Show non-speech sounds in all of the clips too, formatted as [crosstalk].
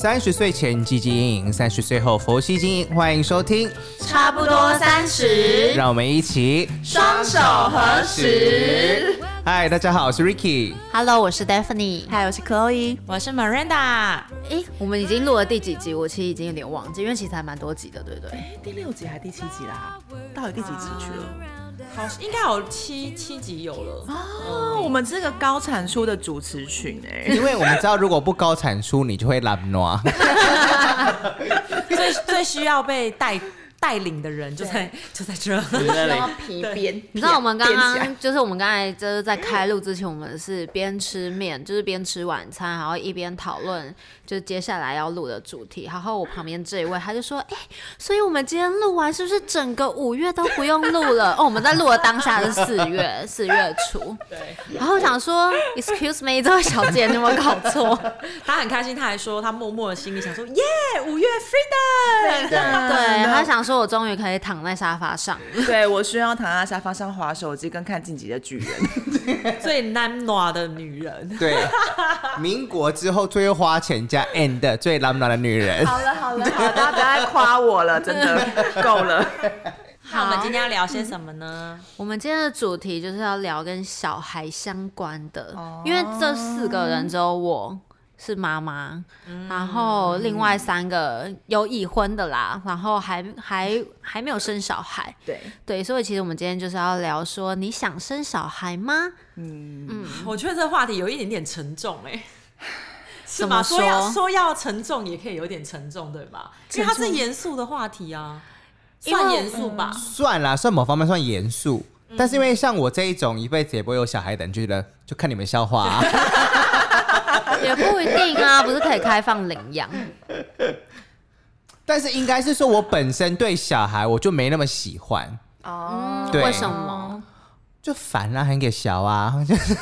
三十岁前积极经营，三十岁后佛系经营。欢迎收听，差不多三十，让我们一起双手合十。嗨，大家好，我是 Ricky。Hello，我是 daphne 嗨我是 Chloe，我是 Miranda。诶，我们已经录了第几集？我其实已经有点忘记，因为其实还蛮多集的，对不对？哎，第六集还是第七集啦？到底第几集去了？好，应该有七七集有了。哦，我们这个高产出的主持群哎，[laughs] 因为我们知道，如果不高产出，你就会懒惰。[laughs] 最最需要被带带领的人就在 [laughs] 就在这。要 [laughs] 皮鞭。你知道我们刚刚就是我们刚才就是在开录之前，我们是边吃面，就是边吃晚餐，然后一边讨论就是接下来要录的主题。然后我旁边这一位他就说：“哎、所以我们今天录完是不是整个五月都不用录了？” [laughs] 哦，我们在录的当下是四月，四月初。对，然后我想说：“Excuse me，这位小姐，你有没有搞错？”他很开心，他还说他默默的心里想说：“耶，五月 freedom。对他想说，我终于可以躺在沙发上了。[laughs] 对我需要躺在沙发上划手机跟看《晋级的巨人》。[laughs] ”最难暖的女人。对，民国之后最会花钱加 and 最懒惰的女人。好了好了好了，大家不要再夸我了，[laughs] 真的够了。那我们今天要聊些什么呢？我们今天的主题就是要聊跟小孩相关的，因为这四个人只有我是妈妈，然后另外三个有已婚的啦，然后还还还没有生小孩，对，对，所以其实我们今天就是要聊说，你想生小孩吗？嗯。嗯。我觉得这个话题有一点点沉重哎、[laughs] 是吗？怎么说？要说说要沉重，也可以有点沉重，对吧？因为它是严肃的话题啊，算严肃吧。算啦，算某方面算严肃，但是因为像我这一种一辈子也不会有小孩的人，就觉得就看你们笑话、啊。[laughs] 也不一定啊，不是可以开放领养？[laughs] 但是应该是说我本身对小孩我就没那么喜欢，哦，对为什么？就烦啊，很给小啊，就是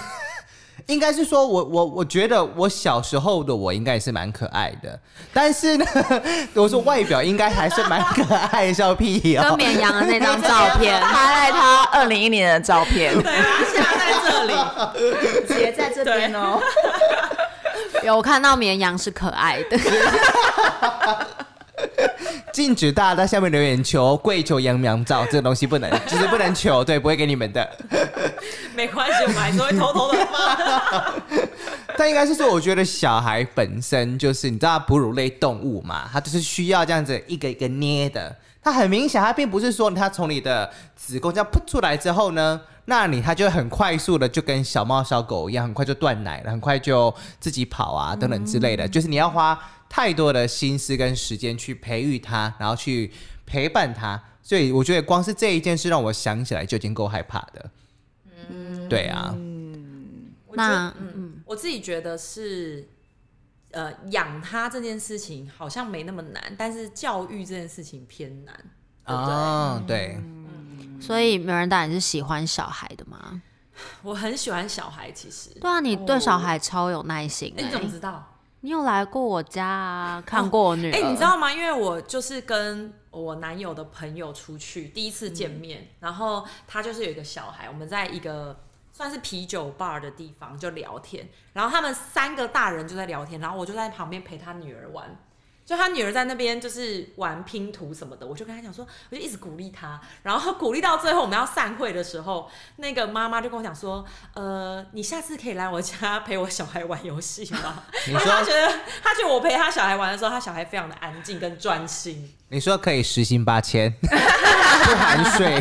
应该是说我我我觉得我小时候的我应该也是蛮可爱的，但是呢，我说外表应该还是蛮可爱的，笑屁跟哦。绵羊的那张照片，[laughs] 他在他二零一年的照片，对，它现在在这里。[laughs] 结在这边哦。有看到绵羊是可爱的。[laughs] 禁止大家在下面留言求跪求羊苗照，这个东西不能，就是不能求，对，不会给你们的。[laughs] 没关系，我们还是会偷偷的发。[laughs] 但应该是说，我觉得小孩本身就是你知道哺乳类动物嘛，它就是需要这样子一个一个捏的。它很明显，它并不是说它从你的子宫这样扑出来之后呢，那你它就会很快速的就跟小猫小狗一样，很快就断奶了，很快就自己跑啊等等之类的。就是你要花太多的心思跟时间去培育它，然后去陪伴它。所以我觉得光是这一件事让我想起来就已经够害怕的。嗯，对啊。嗯那嗯，我自己觉得是，呃，养它这件事情好像没那么难，但是教育这件事情偏难，对不对？哦，对，所以美人大你是喜欢小孩的吗？我很喜欢小孩，其实。对啊，你对小孩超有耐心。你怎么知道？你有来过我家啊，看过我女儿。哎、你知道吗？因为我就是跟我男友的朋友出去第一次见面，然后他就是有一个小孩，我们在一个算是啤酒 bar 的地方就聊天，然后他们三个大人就在聊天，然后我就在旁边陪他女儿玩。就他女儿在那边就是玩拼图什么的，我就跟他讲说，我就一直鼓励他，然后鼓励到最后我们要散会的时候，那个妈妈就跟我讲说，呃，你下次可以来我家陪我小孩玩游戏吗？你因为他觉得他觉得我陪他小孩玩的时候，他小孩非常的安静跟专心。你说可以时薪八千，[laughs] 不含税。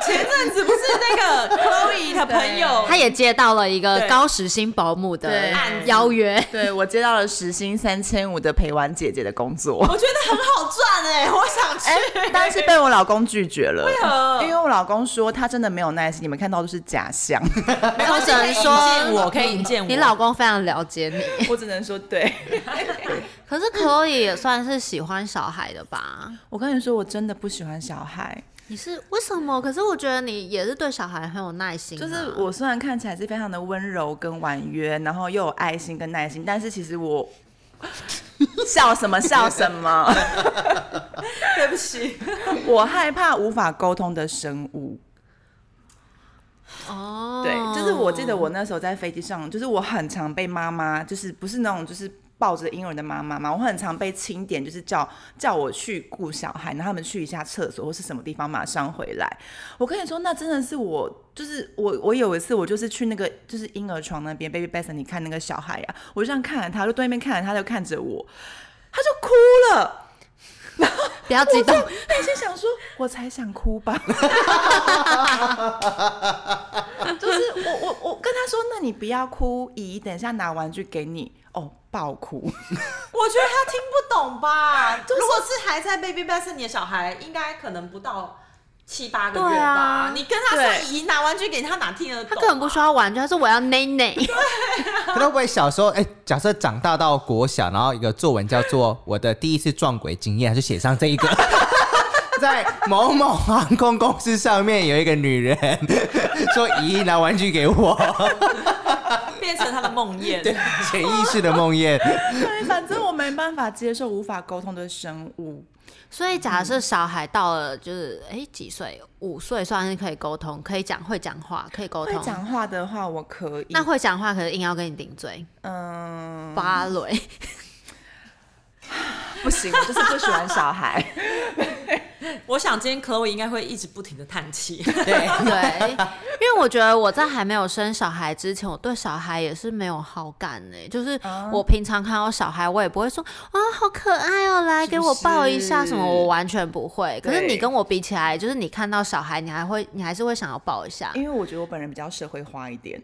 前阵子不是那个 Chloe 的朋友，[laughs] 他也接到了一个高时薪保姆的对邀约。对我接到了时薪三千五的陪玩姐姐的工作，我觉得很好赚哎、[laughs] 我想去。哎，但是被我老公拒绝了。为何因为我老公说他真的没有耐心，你们看到都是假象。[laughs] 我只能说可以引荐我可以引荐我。你老公非常了解你，[laughs] 我只能说对。可是可以也算是喜欢小孩的吧？我跟你说，我真的不喜欢小孩。你是为什么？可是我觉得你也是对小孩很有耐心、啊。就是我虽然看起来是非常的温柔跟婉约，然后又有爱心跟耐心，但是其实我笑什么笑什么，[laughs] 对不起，我害怕无法沟通的生物。哦，对，就是我记得我那时候在飞机上，就是我很常被妈妈，就是不是那种就是抱着婴儿的妈妈嘛，我很常被清点，就是叫叫我去顾小孩，然后他们去一下厕所或是什么地方，马上回来。我跟你说，那真的是我，就是我，我有一次我就是去那个就是婴儿床那边，baby basin，你看那个小孩啊，我就这样看着他，就对面看着他，就看着我，他就哭了。[laughs] 不要激动，内心 [laughs] 想说，我才想哭吧。[laughs] 就是我我我跟他说，那你不要哭，姨等一下拿玩具给你。哦，爆哭。我觉得他听不懂吧？如果是还在 baby b a s s 你的小孩，应该可能不到七八个月吧。对啊你跟他对说姨拿玩具给你，他哪听得懂、啊？他根本不需要玩具，他说我要奶奶。[laughs] 可能会不会小时候，哎、假设长大到国小，然后一个作文叫做“我的第一次撞鬼经验”，就写上这一个，[laughs] 在某某航空公司上面有一个女人说：“姨拿玩具给我。变成他的梦魇。”对，潜意识的梦魇。对，反正我没办法接受无法沟通的生物。所以假设小孩到了就是哎、几岁，五岁算是可以沟通，可以讲会讲话，可以沟通。会讲话的话，我可以。那会讲话，可是硬要跟你顶嘴，嗯，芭蕾。[laughs] 不行，我就是不喜欢小孩。[laughs] [laughs] 我想今天 Chloe 应该会一直不停的叹气。对，[laughs] 对，因为我觉得我在还没有生小孩之前，我对小孩也是没有好感呢、就是我平常看到小孩，我也不会说啊好可爱哦，来给我抱一下什么，我完全不会。可是你跟我比起来，就是你看到小孩，你还会，你还是会想要抱一下。因为我觉得我本人比较社会化一点。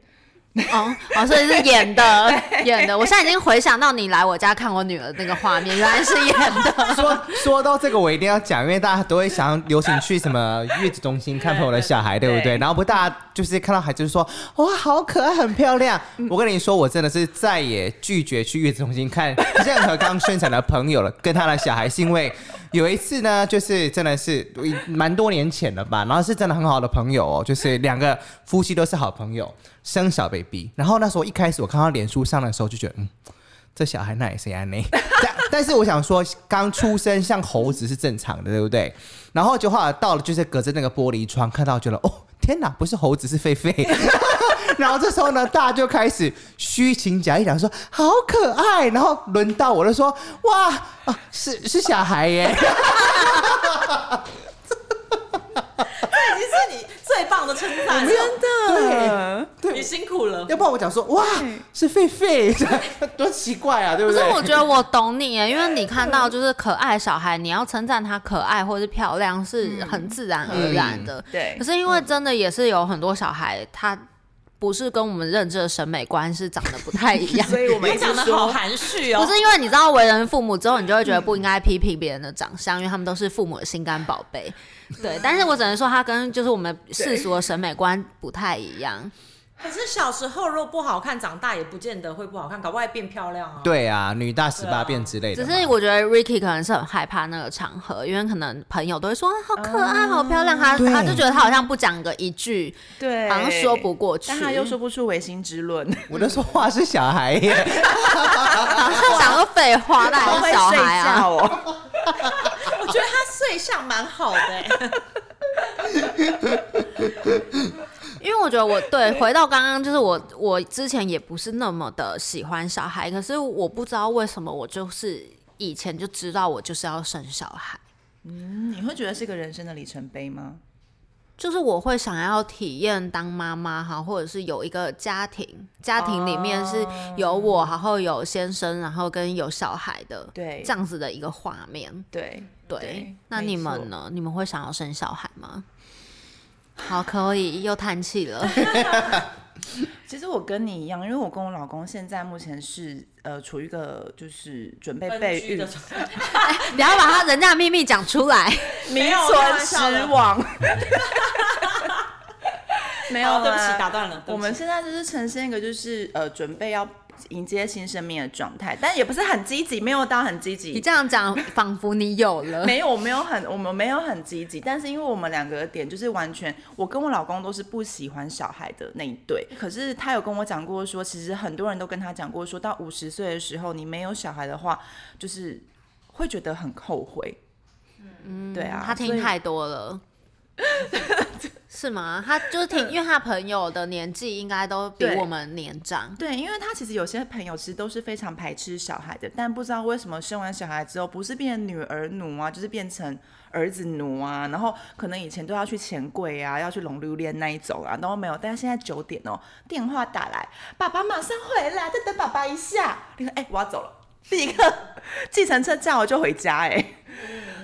哦哦，所以是演的，[laughs] 演的。我现在已经回想到你来我家看我女儿那个画面，原来是演的。[laughs] 说说到这个，我一定要讲，因为大家都会想要流行去什么月子中心看朋友的小孩，对不对？对然后不大家就是看到孩子就说哇好可爱，很漂亮。我跟你说，我真的是再也拒绝去月子中心看任何刚生产的朋友了，跟他的小孩，是因为有一次呢，就是真的是蛮多年前了吧，然后是真的很好的朋友哦，就是两个夫妻都是好朋友，生小 baby，然后那时候一开始我看到脸书上的时候就觉得嗯。这小孩那也是安内，但但是我想说，刚出生像猴子是正常的，对不对？然后就后来到了，就是隔着那个玻璃窗看到，觉得哦天哪，不是猴子是狒狒。[laughs] 然后这时候呢，大家就开始虚情假意讲说好可爱，然后轮到我就说哇啊是是小孩耶，这已经是你最棒的称赞真，的，对你辛苦了。要不然我讲说哇是狒狒，[laughs] 多奇怪啊，对不对？可是我觉得我懂你耶，因为你看到就是可爱的小孩，你要称赞他可爱或是漂亮是很自然而然的。对可是因为真的也是有很多小孩，他不是跟我们认知的审美观是长得不太一样。[laughs] 所以我们讲的好说，含蓄哦，不是因为你知道为人父母之后，你就会觉得不应该批评别人的长相，因为他们都是父母的心肝宝贝。对，但是我只能说他跟就是我们世俗的审美观不太一样。[laughs] 可是小时候如果不好看，长大也不见得会不好看，搞不好会变漂亮啊。对啊，女大十八变之类的只嘛。是我觉得 Ricky 可能是很害怕那个场合，因为可能朋友都会说啊好可爱、好漂亮，他对他就觉得他好像不讲个一句，对，好像说不过去，但他又说不出唯心之论，[laughs] 我就说话是小孩耶，好像讲个废话，那还是好会睡小孩啊。觉哦。[laughs] 我觉得他睡相蛮好的、欸，因为我觉得我对回到刚刚，就是我我之前也不是那么的喜欢小孩，可是我不知道为什么我就是以前就知道我就是要生小孩，嗯你会觉得是个人生的里程碑吗？就是我会想要体验当妈妈哈，或者是有一个家庭，家庭里面是有我，然后有先生，然后跟有小孩的，对这样子的一个画面。对对，那你们呢？你们会想要生小孩吗？好，可以，又叹气了。[laughs] 其实我跟你一样，因为我跟我老公现在目前是呃处于一个就是准备分备孕居的，状态 [laughs] 不要把他人家的秘密讲出来。名存实亡。没有好对不起，打断了。对不起我们现在就是呈现一个就是呃准备要迎接新生命的状态，但也不是很积极，没有到很积极你。这样讲，仿佛你有了。没有，我没有很，我们没有很积极，但是因为我们两个的点就是完全，我跟我老公都是不喜欢小孩的那一对。可是他有跟我讲过说，其实很多人都跟他讲过，说到五十岁的时候，你没有小孩的话，就是会觉得很后悔。嗯，对啊，他听太多了。[laughs] 是吗？他就是挺，因为他朋友的年纪应该都比我们年长。对，因为他其实有些朋友其实都是非常排斥小孩的，但不知道为什么生完小孩之后，不是变成女儿奴啊，就是变成儿子奴啊，然后可能以前都要去钱柜啊，要去龙榴莲那一种啊，都没有。但是现在九点哦，电话打来，爸爸马上回来，再等爸爸一下。你说，哎、我要走了，[laughs] 立刻计程车叫我就回家、哎。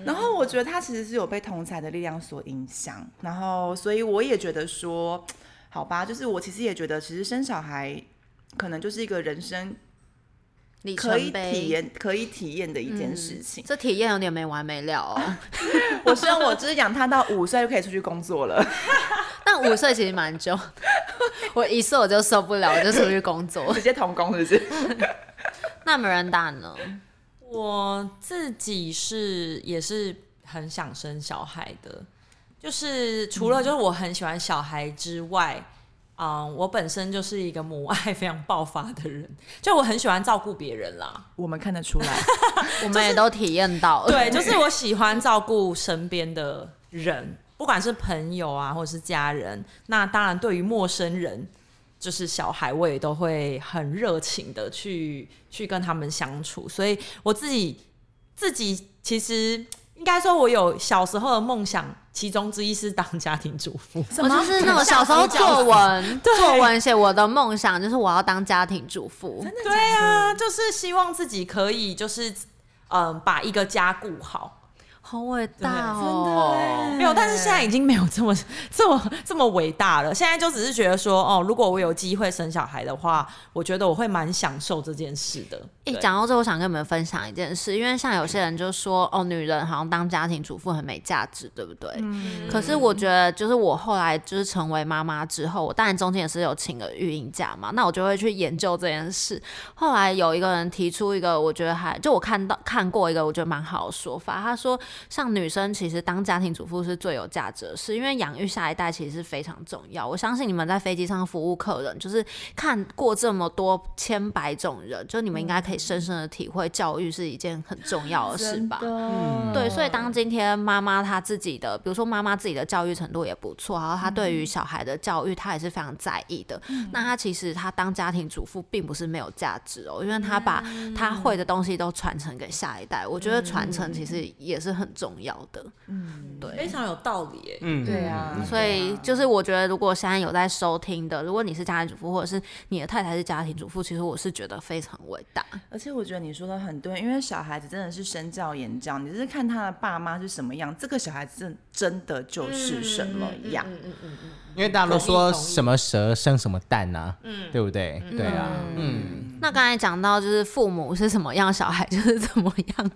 然后我觉得他其实是有被同才的力量所影响，然后所以我也觉得说，好吧，就是我其实也觉得，其实生小孩可能就是一个人生里可以体验、可以体验的一件事情。这体验有点没完没了哦。[laughs] 我希望我就是养他到五岁就可以出去工作了。[laughs] 但五岁其实蛮久，我一岁我就受不了，我就出去工作直。接童工是不是？那没人打呢？我自己是也是很想生小孩的，就是除了就是我很喜欢小孩之外，嗯，我本身就是一个母爱非常爆发的人，[laughs] 就我很喜欢照顾别人啦。我们看得出来，[laughs] 我们也都体验到了。对，就是我喜欢照顾身边的人，不管是朋友啊，或者是家人。那当然，对于陌生人，就是小孩，我也都会很热情的去去跟他们相处。所以我自己自己其实应该说，我有小时候的梦想，其中之一是当家庭主妇。我就是那种小时候作文，[laughs] 作文写我的梦想就是我要当家庭主妇。真的对啊，就是希望自己可以就是嗯把一个家顾好。好伟大真的没有，但是现在已经没有这么 [laughs] 这么这么伟大了。现在就只是觉得说，哦，如果我有机会生小孩的话，我觉得我会蛮享受这件事的。一讲到这，我想跟你们分享一件事，因为像有些人就说，哦，女人好像当家庭主妇很没价值，对不对？嗯可是我觉得，就是我后来就是成为妈妈之后，我当然中间也是有请了育婴假嘛，那我就会去研究这件事。后来有一个人提出一个，我觉得还就我看到看过一个我觉得蛮好的说法，他说，像女生其实当家庭主妇是最有价值的事，因为养育下一代其实是非常重要。我相信你们在飞机上服务客人，就是看过这么多千百种人，就你们应该可以深深的体会，教育是一件很重要的事吧。嗯对，所以当今天妈妈她自己的，比如说妈妈自己的教育程度也不错，然后她对于小孩的教育，她也是非常在意的。那她其实她当家庭主妇并不是没有价值哦，因为她把她会的东西都传承给下一代。我觉得传承其实也是很重要的。嗯，对。非常有道理耶。嗯，对啊，所以就是我觉得，如果现在有在收听的，如果你是家庭主妇，或者是你的太太是家庭主妇，其实我是觉得非常伟大。而且我觉得你说的很对，因为小孩子真的是身教言教，你就是看他的爸妈是什么样，这个小孩子真的就是什么样。嗯嗯嗯嗯因为大家都说什么蛇生什么蛋呐、嗯，对不对？对啊，嗯，那刚才讲到就是父母是什么样，小孩就是怎么样。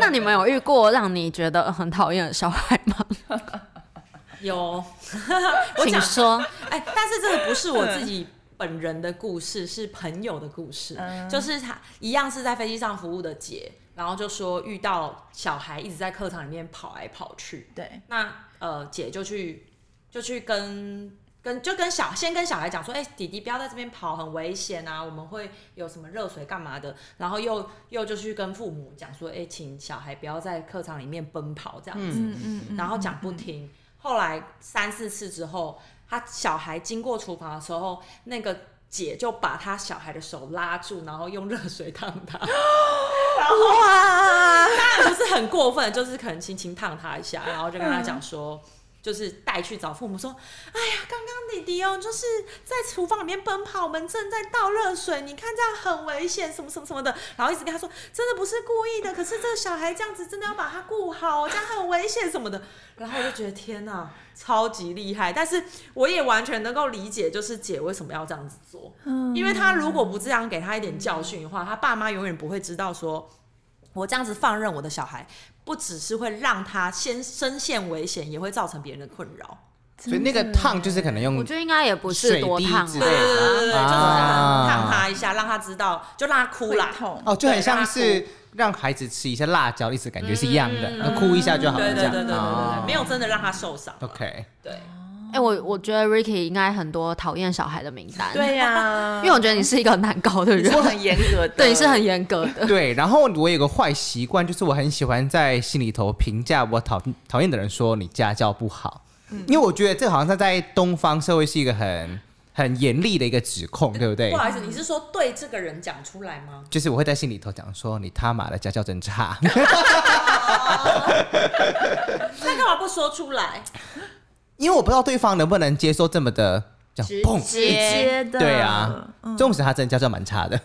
那你们有遇过让你觉得很讨厌的小孩吗？有，我讲请说。哎，但是这个不是我自己本人的故事，是朋友的故事。就是他一样是在飞机上服务的姐，然后就说遇到小孩一直在课堂里面跑来跑去，对，那呃姐就去就去跟跟就跟小先跟小孩讲说，哎、弟弟不要在这边跑，很危险啊，我们会有什么热水干嘛的，然后又又就去跟父母讲说，哎、请小孩不要在课堂里面奔跑这样子，嗯嗯然后讲不听，后来三四次之后，他小孩经过厨房的时候，那个姐就把他小孩的手拉住，然后用热水烫他。[gasps] 哇，当然不是很过分，就是可能轻轻烫他一下，然后就跟他讲说，就是带去找父母说，哎呀，刚刚弟弟哦，就是在厨房里面奔跑，我们正在倒热水，你看这样很危险，什么什么什么的，然后一直跟他说，真的不是故意的，可是这个小孩这样子真的要把他顾好，这样很危险什么的，然后我就觉得天哪，超级厉害，但是我也完全能够理解，就是姐为什么要这样子做，因为他如果不这样给他一点教训的话，他爸妈永远不会知道说。我这样子放任我的小孩，不只是会让他先深陷危险，也会造成别人的困扰。所以那个烫就是可能用我觉得应该也不是多烫对对对对对，就是可啊能烫他一下，让他知道，就让他哭啦。痛。哦，就很像是让孩子吃一下辣椒，意思感觉是一样的，那哭一下就好了，这样。对对对对对对哦对，没有真的让他受伤。OK，对哎、我我觉得 Ricky 应该很多讨厌小孩的名单，，对呀、[laughs] 因为我觉得你是一个很难搞的人，我很严格的，[laughs] 对，你是很严格的。对。然后我有个坏习惯，就是我很喜欢在心里头评价我讨讨厌的人，说你家教不好。因为我觉得这好像在东方社会是一个很很严厉的一个指控，对不对不？好意思，你是说对这个人讲出来吗？就是我会在心里头讲说，你他妈的家教真差。[laughs] 那干嘛不说出来？因为我不知道对方能不能接受这么的这样直。砰接接的，对啊，纵使他真的家教蛮差的，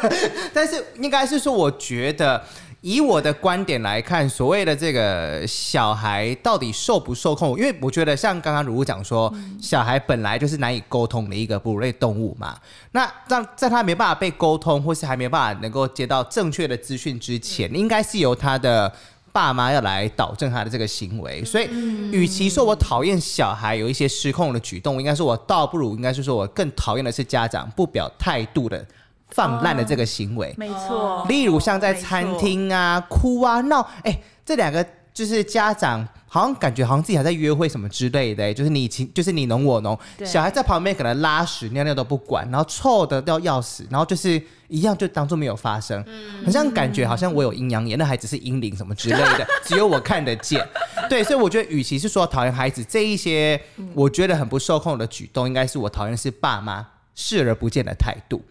[laughs] 但是应该是说，我觉得以我的观点来看，所谓的这个小孩到底受不受控，因为我觉得像刚刚如如讲说，小孩本来就是难以沟通的一个哺乳类动物嘛，那让在他没办法被沟通，或是还没办法能够接到正确的资讯之前，应该是由他的。爸妈要来导正他的这个行为，所以，与其说我讨厌小孩有一些失控的举动，应该说我倒不如应该是说我更讨厌的是家长不表态度的放烂的这个行为。没错。例如像在餐厅啊、哭啊、闹，哎、这两个就是家长好像感觉好像自己还在约会什么之类的、哎就是你情就是你侬我侬，小孩在旁边可能拉屎尿尿都不管，然后臭的都要死，然后就是一样就当做没有发生，好像感觉好像我有阴阳眼，那孩子是阴灵什么之类的，[laughs] 只有我看得见。对，所以我觉得与其是说讨厌孩子这一些，我觉得很不受控的举动，应该是我讨厌的是爸妈视而不见的态度。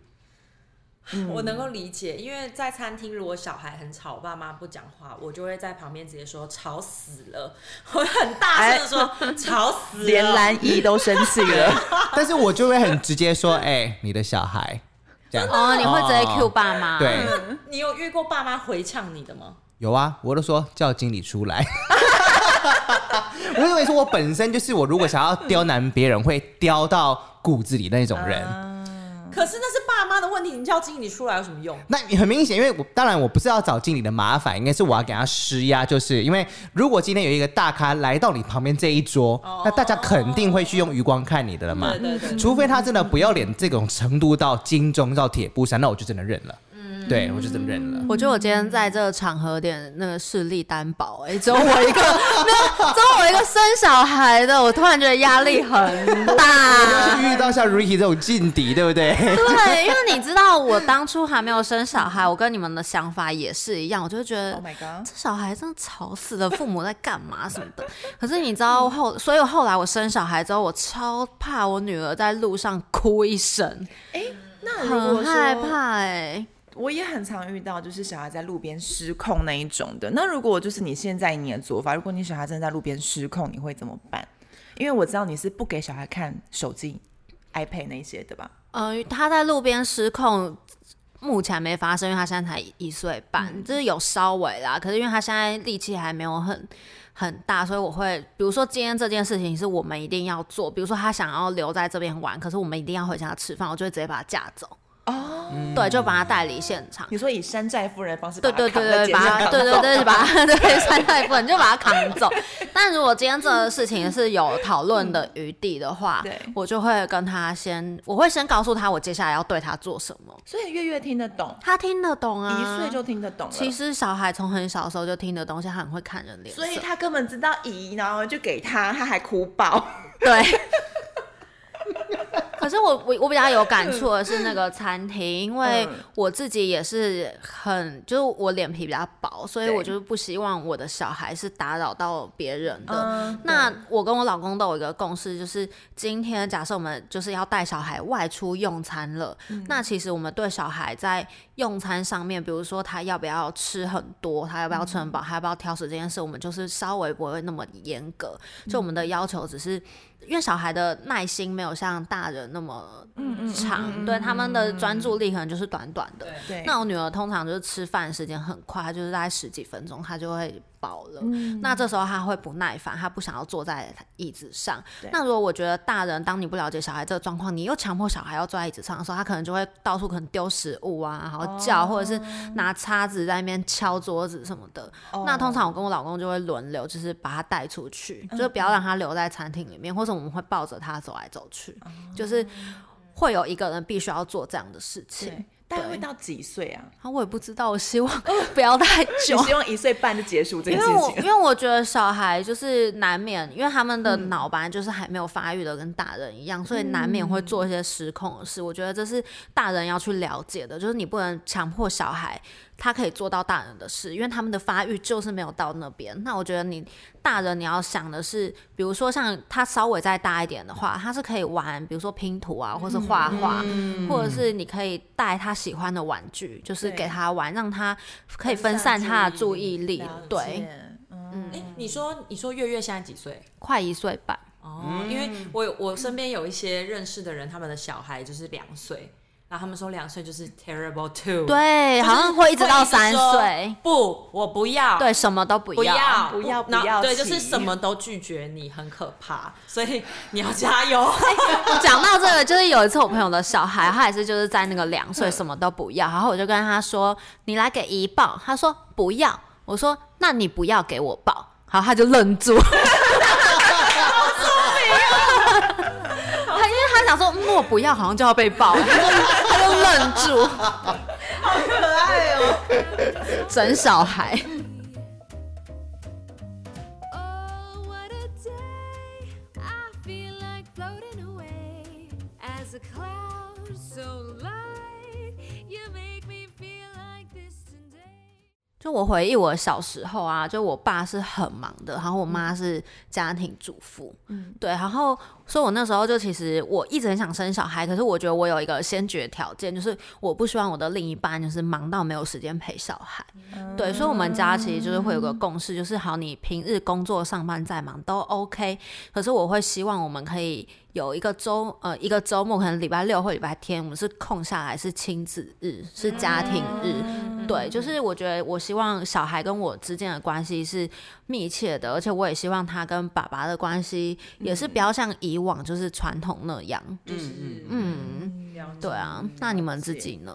我能够理解，因为在餐厅，如果小孩很吵，爸妈不讲话，我就会在旁边直接说吵死了，我会很大声的说吵死了，连兰姨都生气了，[laughs] 但是我就会很直接说，哎、你的小孩这样。哦，你会直接哦 Q 爸妈？对，你有遇过爸妈回呛你的吗？有啊，我都说叫经理出来。[laughs] 我认为说，我本身就是我，如果想要刁难别人，会刁到骨子里那种人。可是那是爸妈的问题，你叫经理出来有什么用？那你很明显，因为我当然我不是要找经理的麻烦，应该是我要给他施压，就是因为如果今天有一个大咖来到你旁边这一桌，那大家肯定会去用余光看你的了嘛。对对对，除非他真的不要脸这种程度到金钟到铁布衫，那我就真的认了。对我就真的认了。我觉得我今天在这个场合有点那个势力担保、哎，只有我一个，[laughs] 没有，只有我一个生小孩的，我突然觉得压力很大。遇到像 Ricky 这种劲敌，对不对？对，因为你知道，我当初还没有生小孩，我跟你们的想法也是一样，我就会觉得 Oh my god！这小孩真的吵死了，父母在干嘛什么的。可是你知道后，所以后来我生小孩之后，我超怕我女儿在路上哭一声，那如果说很害怕哎、我也很常遇到，就是小孩在路边失控那一种的。那如果就是你现在你的做法，如果你小孩真的在路边失控，你会怎么办？因为我知道你是不给小孩看手机、iPad 那些的吧？呃，他在路边失控，目前没发生，因为他现在才一岁半，就是有稍微啦。可是因为他现在力气还没有很很大，所以我会，比如说今天这件事情是我们一定要做，比如说他想要留在这边玩，可是我们一定要回家吃饭，我就会直接把他架走。哦，对，就把他带离现场。你说以山寨夫人的方式把对对对对，把他对对对，把他对 [laughs] 山寨夫人就把他扛走。[laughs] 但如果今天这个事情是有讨论的余地的话，对我就会跟他先，我会先告诉他我接下来要对他做什么。所以月月听得懂，他听得懂啊，一岁就听得懂。其实小孩从很小的时候就听得懂，现在很会看人脸。所以他根本知道姨，然后就给他，他还哭爆。对。[laughs] 可是我我我比较有感触的是那个餐厅，因为嗯我自己也是很，就是我脸皮比较薄，所以我就是不希望我的小孩是打扰到别人的。嗯。那我跟我老公都有一个共识，就是今天假设我们就是要带小孩外出用餐了，嗯。那其实我们对小孩在用餐上面，比如说他要不要吃很多，他要不要吃很饱，他要不要挑食这件事，我们就是稍微不会那么严格，就我们的要求只是。因为小孩的耐心没有像大人那么长，对他们的专注力可能就是短短的。对，那我女儿通常就是吃饭时间很快，她就是大概十几分钟，她就会饱了。那这时候他会不耐烦，他不想要坐在椅子上。那如果我觉得大人当你不了解小孩这个状况，你又强迫小孩要坐在椅子上的时候，他可能就会到处可能丢食物啊，然后叫，或者是拿叉子在那边敲桌子什么的。那通常我跟我老公就会轮流，就是把他带出去，就是不要让他留在餐厅里面，或者我们会抱着他走来走去，就是会有一个人必须要做这样的事情。对，大概会到几岁啊？啊，我也不知道，我希望 [laughs] 不要太久。希望一岁半就结束这因件事情？为我因为我觉得小孩就是难免，因为他们的脑本来就是还没有发育的跟大人一样，所以难免会做一些失控的事。我觉得这是大人要去了解的，就是你不能强迫小孩他可以做到大人的事，因为他们的发育就是没有到那边。那我觉得你大人你要想的是，比如说像他稍微再大一点的话，他是可以玩，比如说拼图啊，或是画画，或者是你可以带他喜欢的玩具，就是给他玩，让他可以分散他的注意力。对，嗯，哎、你说你说月月现在几岁？快一岁半。哦，因为我我身边有一些认识的人，他们的小孩就是两岁，然后他们说两岁就是 terrible two，，对，好像会一直到三说岁。不，我不要，对，什么都不不要，不要不要对，就是什么都拒绝你，很可怕，所以你要加油。讲到这个，就是有一次我朋友的小孩，他也是就是在那个两岁什么都不要，然后我就跟他说：“你来给姨抱。”他说：“不要。”我说：“那你不要给我抱。”然后他就愣住。他因为他想说，嗯，我不要，好像就要被抱，他就他就愣住，好可爱哦。[laughs] 整小孩。就我回忆我小时候啊，就我爸是很忙的，然后我妈是家庭主妇，嗯，对，然后所以我那时候就其实我一直很想生小孩，可是我觉得我有一个先决条件，就是我不希望我的另一半就是忙到没有时间陪小孩，对，所以我们家其实就是会有个共识，就是好，你平日工作上班再忙都 OK，可是我会希望我们可以有一个周呃一个周末，可能礼拜六或礼拜天，我们是空下来是亲子日，是家庭日，对，就是我觉得我希望小孩跟我之间的关系是密切的，而且我也希望他跟爸爸的关系也是不要像以往就是传统那样。就是嗯，对啊，那你们自己呢？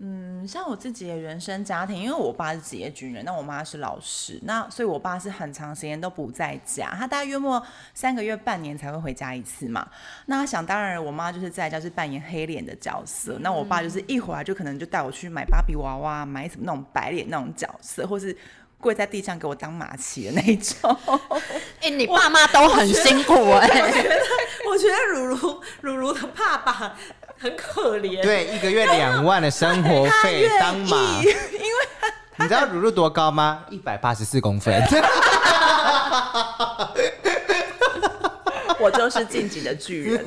嗯，像我自己的原生家庭，因为我爸是职业军人，那我妈是老师，那所以我爸是很长时间都不在家，他大概约莫三个月、半年才会回家一次嘛。那想当然，我妈就是在家是扮演黑脸的角色，那我爸就是一回来就可能就带我去买芭比娃娃，买什么那种白脸那种角色，或是跪在地上给我当马骑的那一种。[laughs] 哎、你爸妈都很辛苦哎、[laughs] 我觉得如如如如的爸爸很可怜，对，一个月两万的生活费 [laughs] 当马，[laughs] 因为 [laughs] 你知道乳乳多高吗？一百八十四公分。我就是晋级的巨人。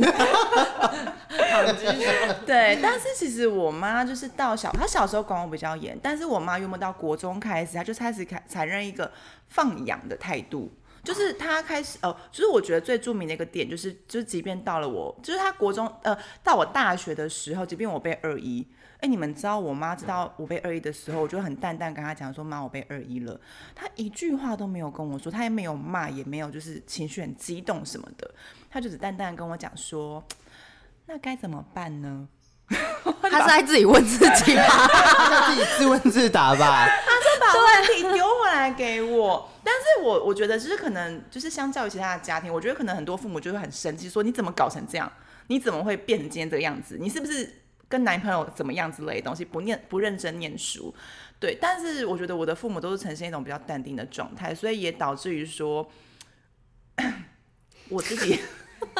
对，但是其实我妈就是到小，她小时候管我比较严，但是我妈原本到国中开始，她就开始开采认一个放养的态度。就是他开始哦，就是我觉得最著名的一个点，就是就是即便到了我，就是他国中呃，到我大学的时候，即便我被二一，哎，你们知道我妈知道我被二一的时候，我就很淡淡跟她讲说，妈，我被二一了。他一句话都没有跟我说，他也没有骂，也没有就是情绪很激动什么的，他就只淡淡跟我讲说，那该怎么办呢？[laughs] 他是在自己问自己吧，[laughs] 他在？自己自问自答吧。[laughs] 把问题丢回来给我。但是我我觉得就是可能就是相较于其他的家庭，我觉得可能很多父母就会很生气，说你怎么搞成这样？你怎么会变成今天这个样子？你是不是跟男朋友怎么样之类的东西？不念不认真念书，对。但是我觉得我的父母都是呈现一种比较淡定的状态，所以也导致于说，[coughs] 我自己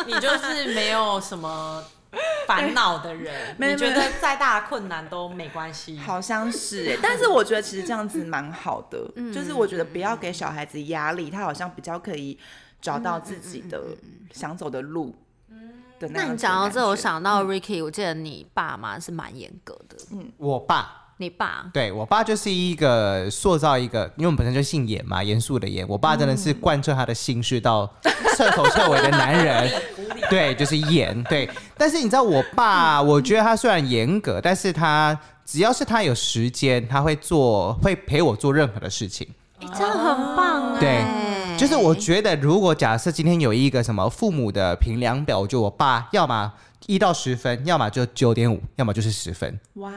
你就是没有什么 [laughs] 烦恼的人，[laughs] 你觉得再大的困难都没关系。好像是。哎、[laughs] 但是我觉得其实这样子蛮好的，就是我觉得不要给小孩子压力，他好像比较可以找到自己的想走的路。的那你讲到这，我想到 Ricky，我记得你爸妈是蛮严格的。我爸，你爸？对我爸就是一个塑造一个，因为我们本身就姓严嘛，严肃的严。我爸真的是贯彻他的心事到彻头彻尾的男人，对，就是严。对，但是你知道我爸，我觉得他虽然严格，但是他只要是他有时间，他会做，会陪我做任何的事情。哎、这样很棒哎、对就是我觉得，如果假设今天有一个什么父母的评量表，就我爸要么一到十分，要么就九点五，要么就是十分。哇，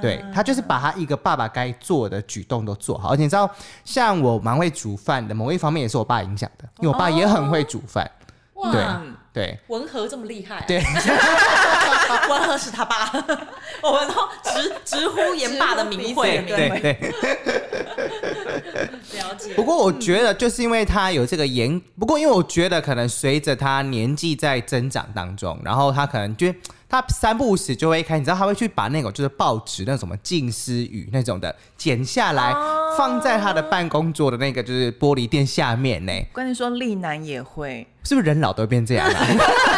对他就是把他一个爸爸该做的举动都做好，而且你知道，像我蛮会煮饭的，某一方面也是我爸影响的，因为我爸也很会煮饭。对哇，对文和这么厉害、啊，对，[laughs] 文和是他爸，[laughs] 我们都直直呼严爸的名讳，对对。[laughs] 了解。不过我觉得，就是因为他有这个严，不过因为我觉得可能随着他年纪在增长当中，然后他可能就他三不五时就会看，你知道他会去把那种就是报纸那种什么近思语那种的剪下来，放在他的办公桌的那个就是玻璃垫下面呢。我跟你说，丽男也会，是不是人老都变这样啊？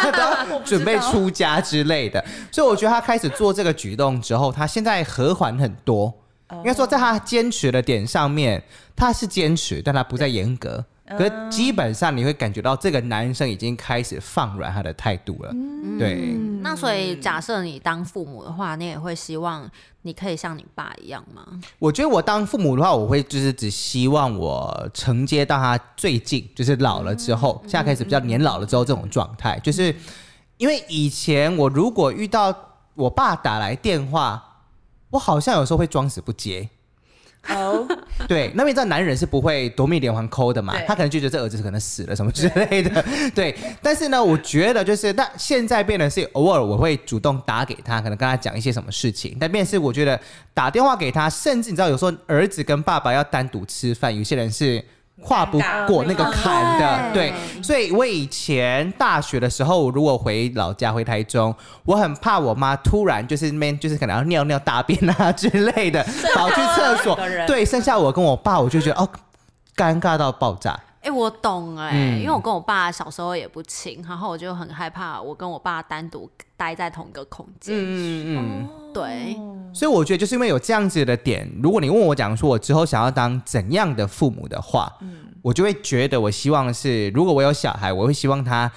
[laughs] 都准备出家之类的，所以我觉得他开始做这个举动之后，他现在和缓很多。应该说，在他坚持的点上面，他是坚持，但他不再严格。可是基本上你会感觉到这个男生已经开始放软他的态度了。对，那所以假设你当父母的话，你也会希望你可以像你爸一样吗？我觉得我当父母的话，我会就是只希望我承接到他最近，就是老了之后，现在开始比较年老了之后这种状态，就是因为以前我如果遇到我爸打来电话，我好像有时候会装死不接。哦，[laughs] 对，那边知道男人是不会夺命连环抠的嘛，他可能就觉得这儿子可能死了什么之类的，[laughs] 对。但是呢，我觉得就是，那现在变得是偶尔我会主动打给他，可能跟他讲一些什么事情，但变成是我觉得打电话给他，甚至你知道有时候儿子跟爸爸要单独吃饭，有些人是。跨不过那个坎的，对。对，所以我以前大学的时候，如果回老家回台中，我很怕我妈突然就是那边就是可能要尿尿大便啊之类的，[laughs] 跑去厕所。对，剩下我跟我爸，我就觉得哦，尴尬到爆炸。哎、我懂哎、嗯因为我跟我爸小时候也不亲，然后我就很害怕我跟我爸单独待在同一个空间。嗯嗯对，嗯，所以我觉得就是因为有这样子的点，如果你问我讲说我之后想要当怎样的父母的话，我就会觉得我希望是，如果我有小孩，我会希望他。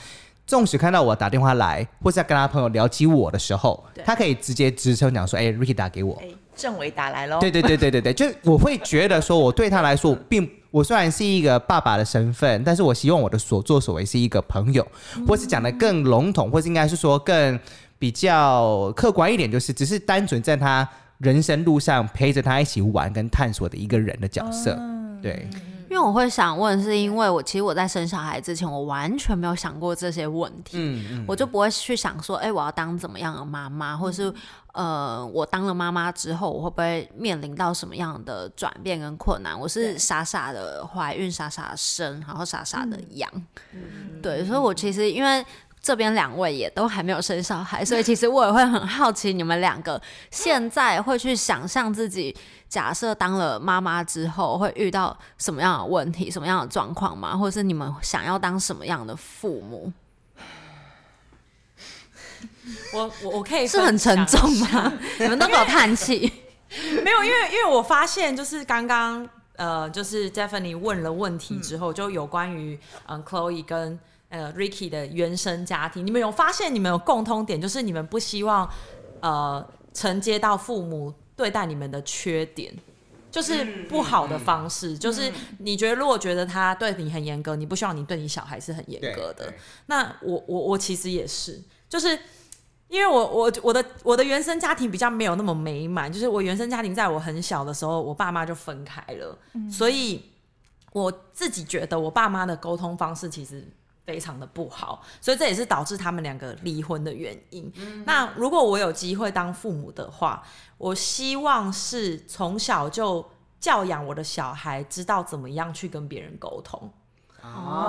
纵使看到我打电话来，或是在跟他朋友聊起我的时候，他可以直接支撑讲说：“哎、r i c k y 打给我。哎，政委打来喽，对对对对对对，就我会觉得说，我对他来说，我并我虽然是一个爸爸的身份，但是我希望我的所作所为是一个朋友，或是讲的更笼统，或是应该是说更比较客观一点，就是只是单纯在他人生路上陪着他一起玩跟探索的一个人的角色。对，因为我会想问，是因为我其实我在生小孩之前，我完全没有想过这些问题，嗯嗯，我就不会去想说，哎、我要当怎么样的妈妈，或者是呃，我当了妈妈之后，我会不会面临到什么样的转变跟困难？我是傻傻的怀孕，傻傻的生，然后傻傻的养，对，所以我其实因为。这边两位也都还没有生小孩，所以其实我也会很好奇，你们两个现在会去想象自己假设当了妈妈之后会遇到什么样的问题、什么样的状况吗？或者是你们想要当什么样的父母？[laughs] 我我我可以是很沉重吗？[laughs] 你们都给我叹气。[laughs] 没有，因为因为我发现就是刚刚呃，就是 Stephanie 问了问题之后，就有关于嗯 Chloe 跟呃 Ricky 的原生家庭，你们有发现你们有共通点，就是你们不希望呃承接到父母对待你们的缺点。就是不好的方式，就是你觉得如果觉得他对你很严格，你不希望你对你小孩是很严格的。那我我我其实也是，就是因为我我我的我的原生家庭比较没有那么美满，就是我原生家庭在我很小的时候，我爸妈就分开了，所以我自己觉得我爸妈的沟通方式其实非常的不好，所以这也是导致他们两个离婚的原因。那如果我有机会当父母的话，我希望是从小就教养我的小孩，知道怎么样去跟别人沟通。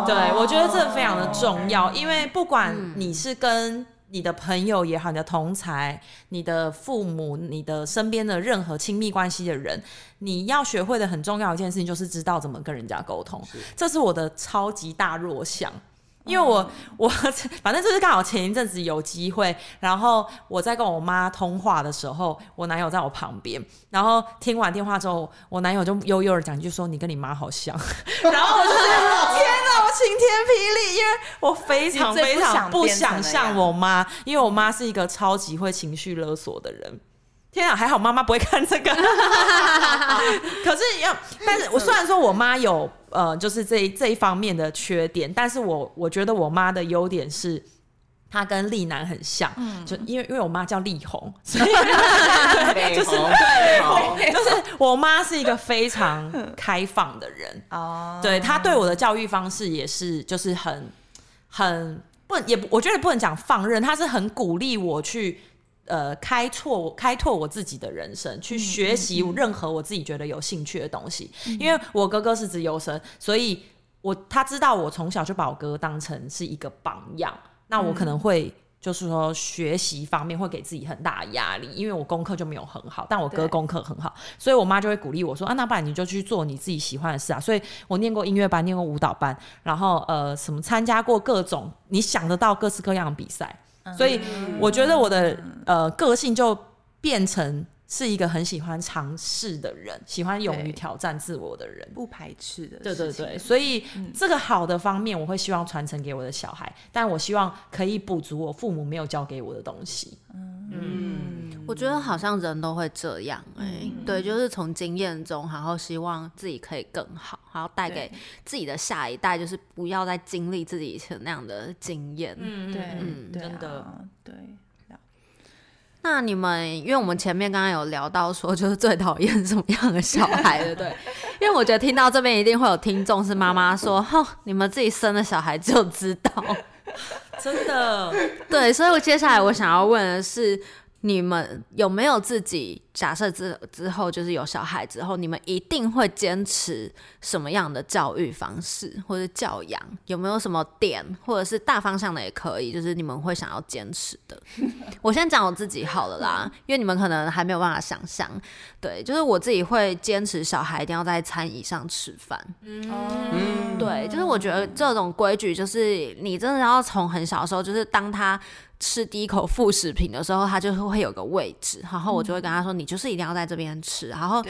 对，我觉得这非常的重要，因为不管你是跟你的朋友也好，你的同才、你的父母、你的身边的任何亲密关系的人，你要学会的很重要一件事情就是知道怎么跟人家沟通。这是我的超级大弱项。因为我 [laughs] 我反正就是刚好前一阵子有机会，然后我在跟我妈通话的时候，我男友在我旁边，然后听完电话之后，我男友就悠悠的讲一句说：“你跟你妈好像。[laughs] ”然后我就觉得 [laughs] 天哪，我晴天霹雳，因为我非常非常不想像我妈，因为我妈是一个超级会情绪勒索的人。天啊，还好妈妈不会看这个。[laughs] 可是要，但是我虽然说我妈有呃，就是这一这一方面的缺点，但是我我觉得我妈的优点是。她跟丽楠很像，就因为因为我妈叫丽红，所以，[laughs] 就是对，就是我妈是一个非常开放的人，哦，对她对我的教育方式也是，就是很很不能也不我觉得不能讲放任，她是很鼓励我去。呃，开拓开拓我自己的人生，去学习任何我自己觉得有兴趣的东西。因为我哥哥是自由生，所以我他知道我从小就把我哥哥当成是一个榜样。那我可能会就是说学习方面会给自己很大的压力，因为我功课就没有很好，但我哥功课很好，所以我妈就会鼓励我说啊，那不然你就去做你自己喜欢的事啊。所以我念过音乐班，念过舞蹈班，然后呃什么参加过各种你想得到各式各样的比赛。所以我觉得我的呃个性就变成是一个很喜欢尝试的人，喜欢勇于挑战自我的人。不排斥的，对对对，，所以这个好的方面，我会希望传承给我的小孩，但我希望可以补足我父母没有教给我的东西。我觉得好像人都会这样哎、嗯对，就是从经验中，然后希望自己可以更好，然后带给自己的下一代，就是不要再经历自己以前那样的经验。嗯对嗯真的啊对。那你们，因为我们前面刚刚有聊到说，就是最讨厌什么样的小孩，[laughs] 对不对？因为我觉得听到这边一定会有听众是妈妈说，[laughs] 哼，你们自己生的小孩就知道。真的，[laughs] 对，所以我接下来我想要问的是，你们有没有自己假设之之后就是有小孩之后，你们一定会坚持什么样的教育方式或者教养？有没有什么点，或者是大方向的也可以，就是你们会想要坚持的？[laughs] 我先讲我自己好了啦，因为你们可能还没有办法想象。对，就是我自己会坚持小孩一定要在餐椅上吃饭。嗯，对，就是我觉得这种规矩，就是你真的要从很小的时候，就是当他吃第一口副食品的时候，他就会有个位置，然后我就会跟他说，你就是一定要在这边吃，然后，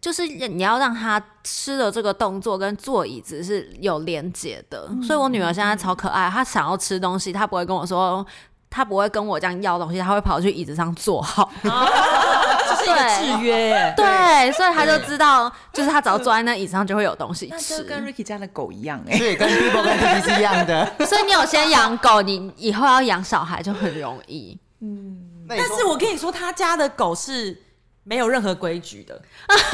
就是你要让他吃的这个动作跟坐椅子是有连接的。所以我女儿现在超可爱，她想要吃东西，她不会跟我说。她不会跟我这样要东西，她会跑去椅子上坐好。这 [laughs] 是一个制约耶。对，所以他就知道，就是他只要坐在那椅子上就会有东西那吃就。跟 Ricky 家的狗一样哎、所以跟 Bibo 跟 T 是一样的。[laughs] 所以你有先养狗，你以后要养小孩就很容易。嗯但是我跟你说，他家的狗是没有任何规矩的，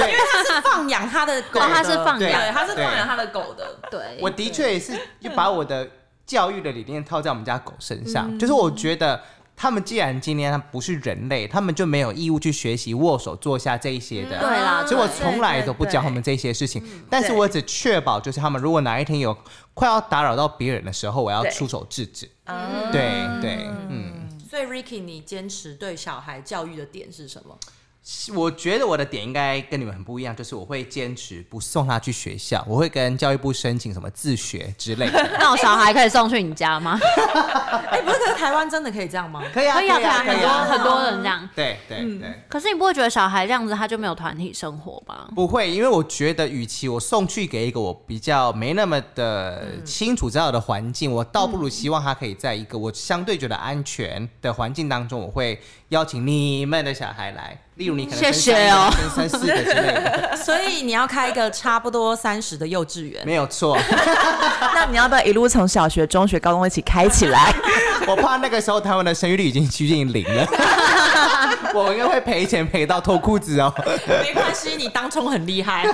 因为他是放养他的狗他是放养，他是放养他的狗的。对，我的确也是就把我的教育的理念套在我们家狗身上，就是我觉得。他们既然今天他不是人类，他们就没有义务去学习握手、坐下这一些的。对啦所以我从来都不教他们这些事情，但是我只确保就是他们如果哪一天有快要打扰到别人的时候，我要出手制止。啊对对，嗯，所以 Ricky，你坚持对小孩教育的点是什么？我觉得我的点应该跟你们很不一样，就是我会坚持不送他去学校，我会跟教育部申请什么自学之类的。[laughs] 那我小孩可以送去你家吗？[laughs] 哎、不是，可是台湾真的可以这样吗？可以啊，可以啊，可以啊，很多啊。很多人这样。对对对。可是你不会觉得小孩这样子他就没有团体生活吧？不会，因为我觉得，与其我送去给一个我比较没那么的清楚知道的环境，我倒不如希望他可以在一个我相对觉得安全的环境当中，我会邀请你们的小孩来，例如你可能生谢谢三个哦生三四个之类的，[laughs] 所以你要开一个差不多三十的幼稚园。没有错。[laughs] 那你要不要一路从小学、中学、高中一起开起来？[laughs] 我怕那个时候台湾的生育率已经趋近零了，我应该会赔钱赔到脱裤子哦。[laughs] 没关系，你当冲很厉害，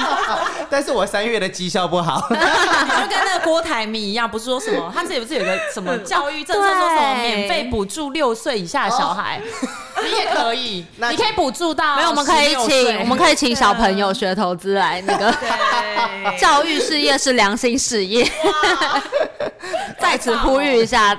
[laughs] 但是我三月的绩效不好，[laughs] 你就跟那个郭台铭一样，不是说什么，他这里不是有个什么教育政策，说什么免费补助六岁以下的小孩，你也可以，你可以补助到没有，我们可以16岁请我们可以请小朋友学投资来那个教育事业是良心事业，在此呼吁一下。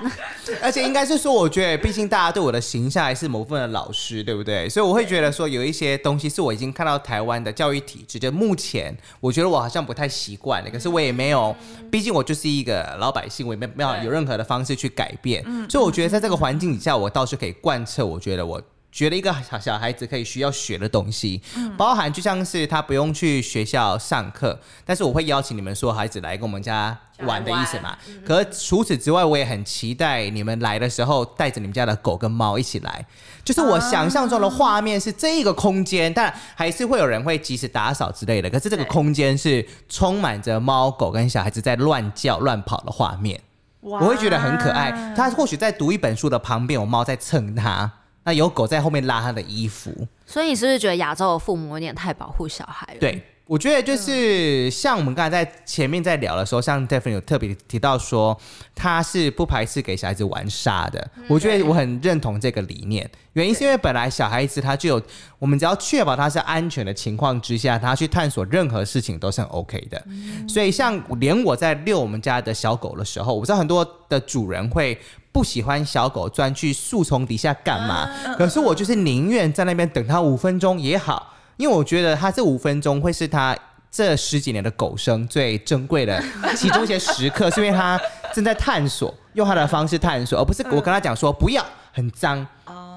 而且应该是说，我觉得毕竟大家对我的形象还是某部分的老师，对不对？所以我会觉得说，有一些东西是我已经看到台湾的教育体制，就目前我觉得我好像不太习惯了，可是我也没有，毕竟我就是一个老百姓，我也没没有有任何的方式去改变，所以我觉得在这个环境底下，我倒是可以贯彻，我觉得我。觉得一个小小孩子可以需要学的东西，包含就像是他不用去学校上课，但是我会邀请你们说孩子来跟我们家玩的意思嘛。可是除此之外，我也很期待你们来的时候带着你们家的狗跟猫一起来。就是我想象中的画面是这一个空间，但还是会有人会及时打扫之类的。可是这个空间是充满着猫狗跟小孩子在乱叫乱跑的画面，我会觉得很可爱。他或许在读一本书的旁边，有猫在蹭它，那有狗在后面拉他的衣服。所以你是不是觉得亚洲的父母有点太保护小孩了？对我觉得就是像我们刚才在前面在聊的时候，像 Daphne 有特别提到说，他是不排斥给小孩子玩沙的。我觉得我很认同这个理念，原因是因为本来小孩子他就有，我们只要确保他是安全的情况之下，他去探索任何事情都是很 OK 的。所以像连我在遛我们家的小狗的时候，我知道很多的主人会。不喜欢小狗钻去树丛底下干嘛？可是我就是宁愿在那边等它五分钟也好，因为我觉得他这五分钟会是他这十几年的狗生最珍贵的 [laughs] 其中一些时刻，是因为他正在探索，用他的方式探索，而不是我跟他讲说不要很脏。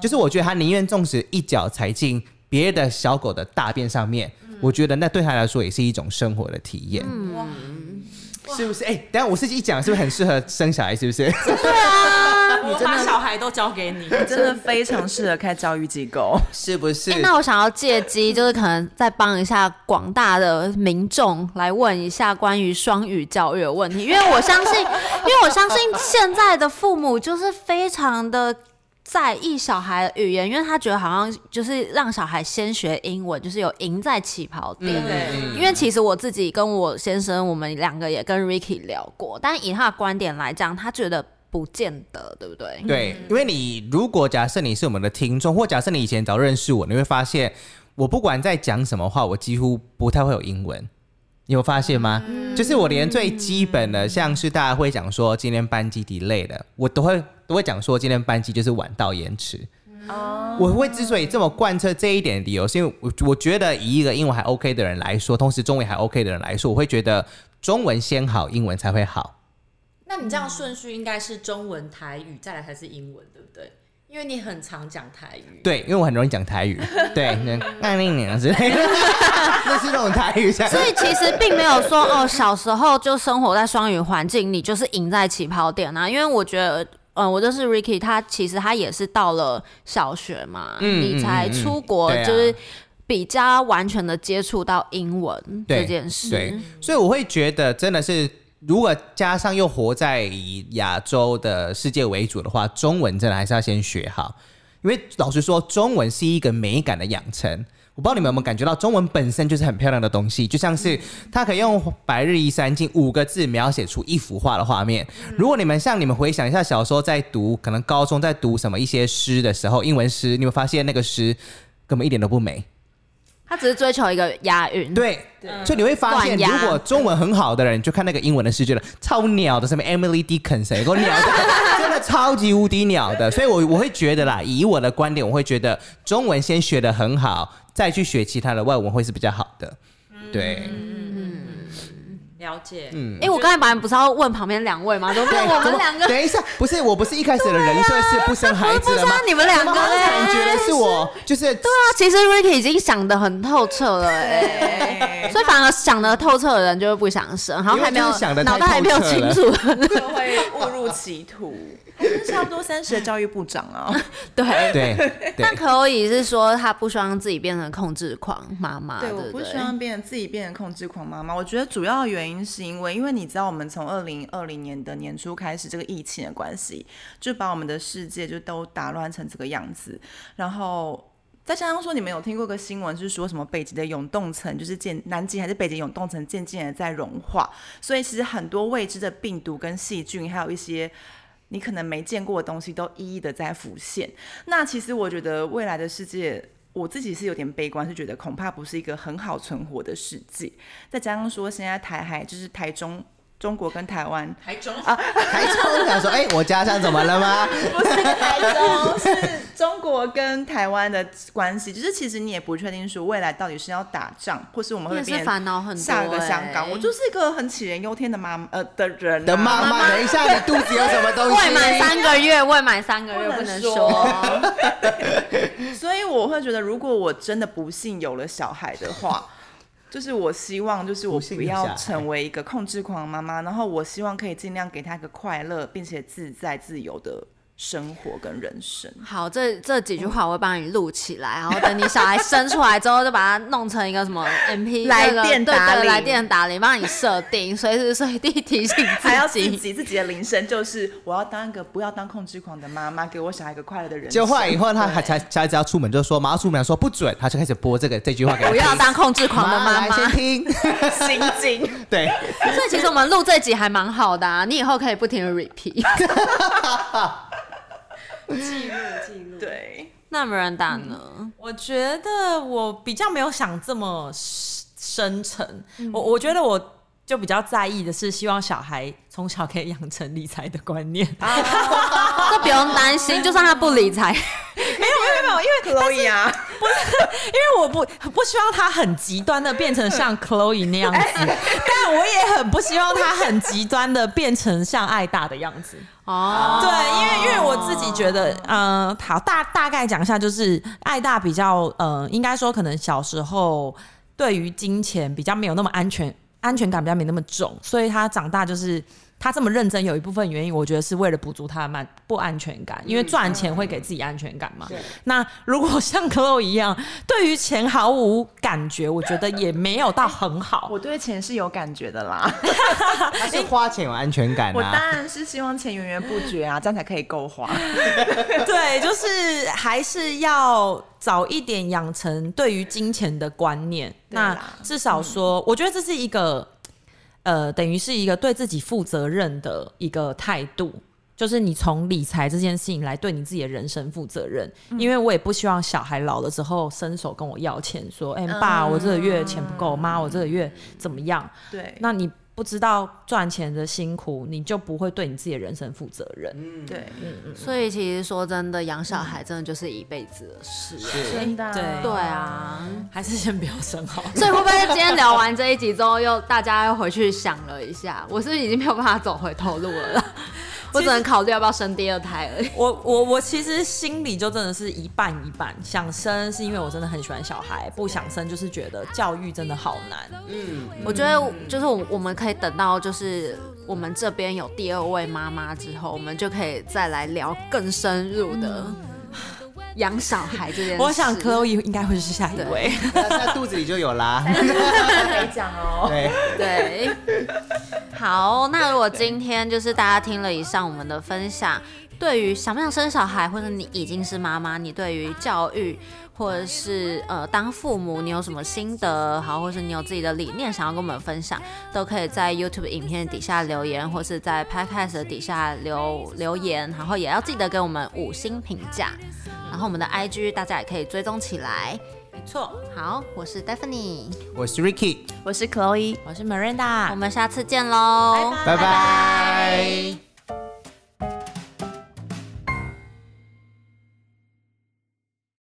就是我觉得他宁愿纵使一脚踩进别的小狗的大便上面，我觉得那对他来说也是一种生活的体验。哇，是不是？哎、等下我自己一讲，是不是很适合生小孩？是不是？[laughs] 我把小孩都交给你，真的非常适合开教育机构。是不是？哎那我想要借机，就是可能再帮一下广大的民众来问一下关于双语教育的问题，因为我相信，因为我相信现在的父母就是非常的。在意小孩的语言，因为他觉得好像就是让小孩先学英文，就是有赢在起跑点。对因为其实我自己跟我先生，我们两个也跟 Ricky 聊过，但以他的观点来讲，他觉得不见得，对不对？对，因为你如果假设你是我们的听众，或假设你以前早认识我，你会发现我不管在讲什么话，我几乎不太会有英文。你有发现吗？就是我连最基本的，像是大家会讲说今天班机 delay 的，我都会都会讲说今天班机就是晚到延迟。我会之所以这么贯彻这一点的理由，是因为我我觉得以一个英文还 OK 的人来说，同时中文还 OK 的人来说，我会觉得中文先好，英文才会好。那你这样顺序应该是中文、台语，再来才是英文，对不对？因为你很常讲台语。对，因为我很容易讲台语，[laughs] 对，那那那那之类的，那是那种台语像。所以其实并没有说哦，小时候就生活在双语环境，你就是赢在起跑点啊。因为我觉得，嗯，我就是 Ricky，他其实他也是到了小学嘛，嗯你才出国，就是比较完全的接触到英文对这件事。对，所以我会觉得真的是，如果加上又活在以亚洲的世界为主的话，中文真的还是要先学好。因为老实说，中文是一个美感的养成。我不知道你们有没有感觉到，中文本身就是很漂亮的东西，就像是它可以用“白日依山尽”五个字描写出一幅画的画面。如果你们像你们回想一下小时候在读，可能高中在读什么一些诗的时候，英文诗，你会发现那个诗根本一点都不美。他只是追求一个押韵。对，所以你会发现，如果中文很好的人，就看那个英文的诗，觉得超鸟的，什么 Emily Dickinson，有个鸟的，[laughs] 真的超级无敌鸟的。所以我我会觉得啦，以我的观点，我会觉得中文先学的很好，再去学其他的外文会是比较好的。对，了解。嗯哎、我刚才本来不是要问旁边两位吗？怎么变我们两个？等一下，不是我不是一开始的人设是不生孩子了吗不是啊？你们两个感觉的是我，就是对对啊，其实 Ricky 已经想的很透彻了、[laughs] 哎，所以反而想的透彻的人就会不想生，然后还没有脑袋还没有清楚。就会误入歧途。差不多三十的教育部长啊，[laughs] 对。对那对。可以是说他不希望自己变成控制狂妈妈，对，我不希望变成自己变成控制狂妈妈。我觉得主要原因是因为，因为你知道，我们从二零二零年的年初开始，这个疫情的关系，就把我们的世界就都打乱成这个样子。然后再加上说，你们有听过个新闻，是说什么北极的永冻层，就是渐南极还是北极永冻层渐渐的在融化，所以其实很多未知的病毒跟细菌，还有一些。你可能没见过的东西都一一的在浮现。那其实我觉得未来的世界，我自己是有点悲观，是觉得恐怕不是一个很好存活的世界。再加上说现在台海就是台中。中国跟台湾台中啊台中想说，哎、我家乡怎么了吗？不是台中，是中国跟台湾的关系。就是其实你也不确定说未来到底是要打仗，或是我们会变烦恼很多、下个香港。哎我就是一个很杞人忧天的妈呃的人、啊、的妈妈，等一下，你肚子有什么东西？未满三个月，未满三个月不不能说说。[laughs] 所以我会觉得，如果我真的不幸有了小孩的话，就是我希望，就是我不要成为一个控制狂妈妈，然后我希望可以尽量给她一个快乐并且自在自由的生活跟人生。好，这这几句话我会帮你录起来，然后等你小孩生出来之后，就把它弄成一个什么 [laughs] MP 来电打铃对来电打铃，帮你设定，随时随地提醒还要自己。己自己的铃声，就是我要当一个不要当控制狂的妈妈，给我小孩一个快乐的人生。就后来以后，他对还才小孩子要出门，就说马上出门，说不准，他就开始播这个这句话给他听。不要当控制狂的妈来妈。先听。[laughs] 心经。对，所以其实我们录这集还蛮好的啊，你以后可以不停的 repeat。[laughs] [laughs] 记录记录。对，那么人打呢？我觉得我比较没有想这么深深沉，我我觉得我就比较在意的是，希望小孩从小可以养成理财的观念。[laughs] 这不用担心，就算他不理财，[laughs] 没有没有没有，因为 Chloe 啊，因为我不不希望他很极端的变成像 [laughs] Chloe 那样子，但我也很不希望他很极端的变成像爱大的样子。哦，对，因为因为我自己觉得，呃，好大大概讲一下，就是爱大比较，呃，应该说可能小时候对于金钱比较没有那么安全，安全感比较没那么重，所以他长大就是。他这么认真，有一部分原因，我觉得是为了补足他的慢不安全感，因为赚钱会给自己安全感嘛。那如果像 Chloe 一样，对于钱毫无感觉，我觉得也没有到很好。[laughs] 我对钱是有感觉的啦。[laughs] 他是花钱有安全感我当啊。然是希望钱源源不绝啊，这样才可以够花。[laughs] 对，就是还是要早一点养成对于金钱的观念。那至少说，我觉得这是一个呃，等于是一个对自己负责任的一个态度。就是你从理财这件事情来对你自己的人生负责任，因为我也不希望小孩老了之后伸手跟我要钱，说：“哎、爸，我这个月钱不够，妈，我这个月怎么样？”对，那你不知道赚钱的辛苦，你就不会对你自己的人生负责任。对，嗯嗯所以其实说真的，养小孩真的就是一辈子的事。真的啊，对对啊，还是先不要生好。所以会不会今天聊完这一集之后，又大家又回去想了一下，我是不是已经没有办法走回头路了啦？我只能考虑要不要生第二胎而已。我我我其实心里就真的是一半一半，想生是因为我真的很喜欢小孩，不想生就是觉得教育真的好难。嗯我觉得就是我我们可以等到就是我们这边有第二位妈妈之后，我们就可以再来聊更深入的养小孩这件事。我想 Chloe 应该会是下一位。那那肚子里就有啦。没讲哦。[laughs] 对，对，好，那如果今天就是大家听了以上我们的分享，对于想不想生小孩，或者你已经是妈妈，你对于教育或者是呃当父母，你有什么心得，好，或是你有自己的理念想要跟我们分享，都可以在 YouTube 影片底下留言，或是在 Podcast 的底下留留言，然后也要记得给我们五星评价，然后我们的 IG 大家也可以追踪起来。没错，好，我是 Stephanie，我是 Ricky，我是 Chloe。我是 Miranda，我们下次见喽，拜拜。